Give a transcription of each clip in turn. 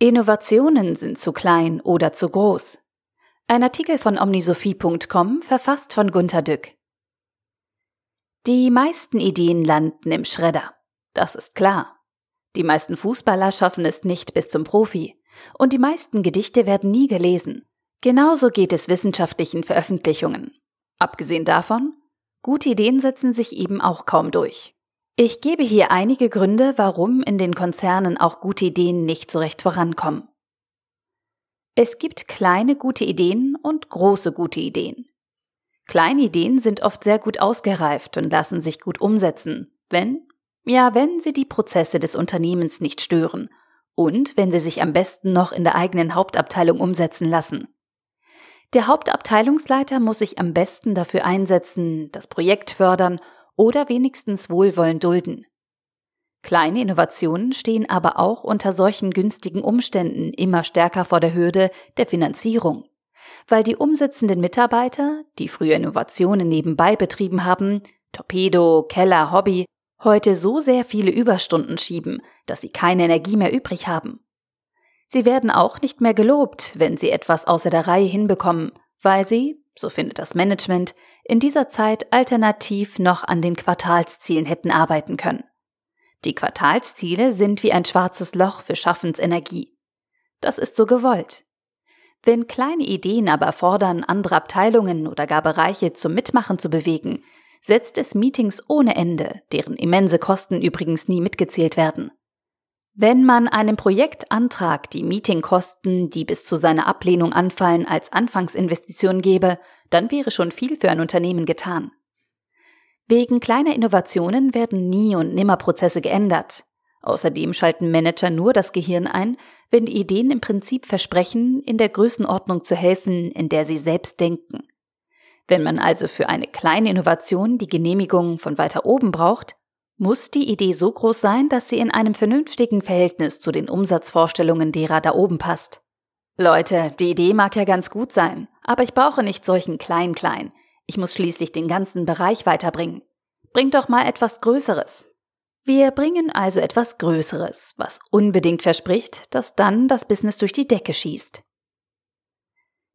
Innovationen sind zu klein oder zu groß. Ein Artikel von omnisophie.com verfasst von Gunter Dück. Die meisten Ideen landen im Schredder. Das ist klar. Die meisten Fußballer schaffen es nicht bis zum Profi. Und die meisten Gedichte werden nie gelesen. Genauso geht es wissenschaftlichen Veröffentlichungen. Abgesehen davon, gute Ideen setzen sich eben auch kaum durch. Ich gebe hier einige Gründe, warum in den Konzernen auch gute Ideen nicht so recht vorankommen. Es gibt kleine gute Ideen und große gute Ideen. Kleine Ideen sind oft sehr gut ausgereift und lassen sich gut umsetzen, wenn, ja, wenn sie die Prozesse des Unternehmens nicht stören und wenn sie sich am besten noch in der eigenen Hauptabteilung umsetzen lassen. Der Hauptabteilungsleiter muss sich am besten dafür einsetzen, das Projekt fördern oder wenigstens Wohlwollen dulden. Kleine Innovationen stehen aber auch unter solchen günstigen Umständen immer stärker vor der Hürde der Finanzierung, weil die umsetzenden Mitarbeiter, die früher Innovationen nebenbei betrieben haben, Torpedo, Keller, Hobby, heute so sehr viele Überstunden schieben, dass sie keine Energie mehr übrig haben. Sie werden auch nicht mehr gelobt, wenn sie etwas außer der Reihe hinbekommen, weil sie, so findet das Management, in dieser Zeit alternativ noch an den Quartalszielen hätten arbeiten können. Die Quartalsziele sind wie ein schwarzes Loch für Schaffensenergie. Das ist so gewollt. Wenn kleine Ideen aber fordern, andere Abteilungen oder gar Bereiche zum Mitmachen zu bewegen, setzt es Meetings ohne Ende, deren immense Kosten übrigens nie mitgezählt werden. Wenn man einem Projektantrag die Meetingkosten, die bis zu seiner Ablehnung anfallen, als Anfangsinvestition gebe, dann wäre schon viel für ein Unternehmen getan. Wegen kleiner Innovationen werden nie und nimmer Prozesse geändert. Außerdem schalten Manager nur das Gehirn ein, wenn die Ideen im Prinzip versprechen, in der Größenordnung zu helfen, in der sie selbst denken. Wenn man also für eine kleine Innovation die Genehmigung von weiter oben braucht, muss die Idee so groß sein, dass sie in einem vernünftigen Verhältnis zu den Umsatzvorstellungen derer da oben passt. Leute, die Idee mag ja ganz gut sein, aber ich brauche nicht solchen Klein-Klein. Ich muss schließlich den ganzen Bereich weiterbringen. Bringt doch mal etwas Größeres. Wir bringen also etwas Größeres, was unbedingt verspricht, dass dann das Business durch die Decke schießt.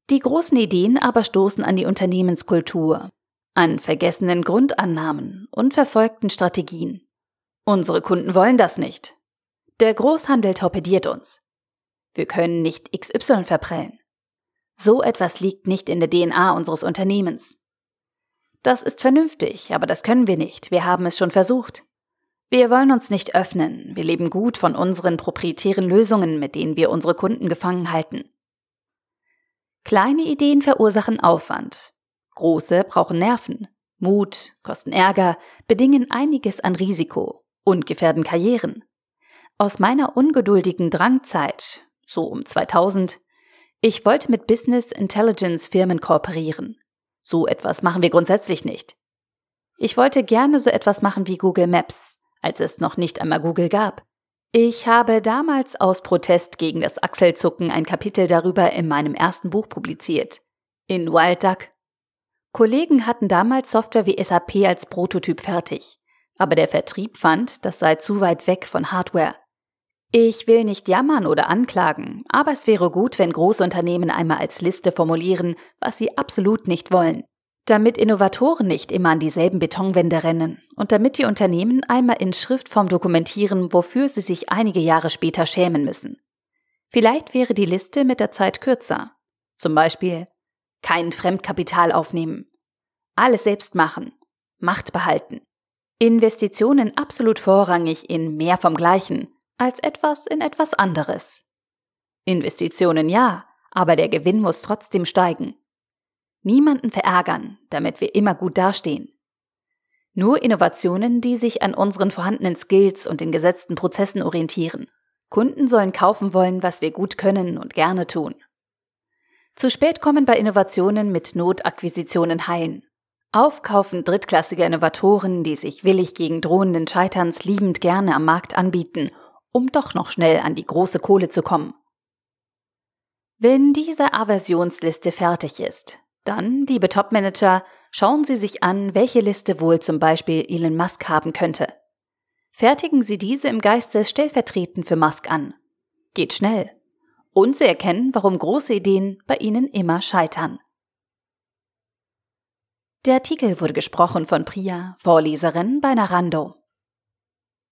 Die großen Ideen aber stoßen an die Unternehmenskultur, an vergessenen Grundannahmen und verfolgten Strategien. Unsere Kunden wollen das nicht. Der Großhandel torpediert uns. Wir können nicht XY verprellen. So etwas liegt nicht in der DNA unseres Unternehmens. Das ist vernünftig, aber das können wir nicht. Wir haben es schon versucht. Wir wollen uns nicht öffnen. Wir leben gut von unseren proprietären Lösungen, mit denen wir unsere Kunden gefangen halten. Kleine Ideen verursachen Aufwand. Große brauchen Nerven, Mut, kosten Ärger, bedingen einiges an Risiko und gefährden Karrieren. Aus meiner ungeduldigen Drangzeit, so um 2000, ich wollte mit Business Intelligence Firmen kooperieren. So etwas machen wir grundsätzlich nicht. Ich wollte gerne so etwas machen wie Google Maps, als es noch nicht einmal Google gab. Ich habe damals aus Protest gegen das Achselzucken ein Kapitel darüber in meinem ersten Buch publiziert. In Wild Duck Kollegen hatten damals Software wie SAP als Prototyp fertig, aber der Vertrieb fand, das sei zu weit weg von Hardware. Ich will nicht jammern oder anklagen, aber es wäre gut, wenn Großunternehmen einmal als Liste formulieren, was sie absolut nicht wollen. Damit Innovatoren nicht immer an dieselben Betonwände rennen und damit die Unternehmen einmal in Schriftform dokumentieren, wofür sie sich einige Jahre später schämen müssen. Vielleicht wäre die Liste mit der Zeit kürzer. Zum Beispiel kein Fremdkapital aufnehmen. Alles selbst machen. Macht behalten. Investitionen absolut vorrangig in mehr vom Gleichen als etwas in etwas anderes. Investitionen ja, aber der Gewinn muss trotzdem steigen. Niemanden verärgern, damit wir immer gut dastehen. Nur Innovationen, die sich an unseren vorhandenen Skills und den gesetzten Prozessen orientieren. Kunden sollen kaufen wollen, was wir gut können und gerne tun. Zu spät kommen bei Innovationen mit Notakquisitionen heilen. Aufkaufen drittklassiger Innovatoren, die sich willig gegen drohenden Scheiterns liebend gerne am Markt anbieten, um doch noch schnell an die große Kohle zu kommen. Wenn diese Aversionsliste fertig ist, dann, liebe Topmanager, schauen Sie sich an, welche Liste wohl zum Beispiel Elon Musk haben könnte. Fertigen Sie diese im Geiste stellvertretend für Musk an. Geht schnell. Und sie erkennen, warum große Ideen bei ihnen immer scheitern. Der Artikel wurde gesprochen von Priya, Vorleserin bei Narando.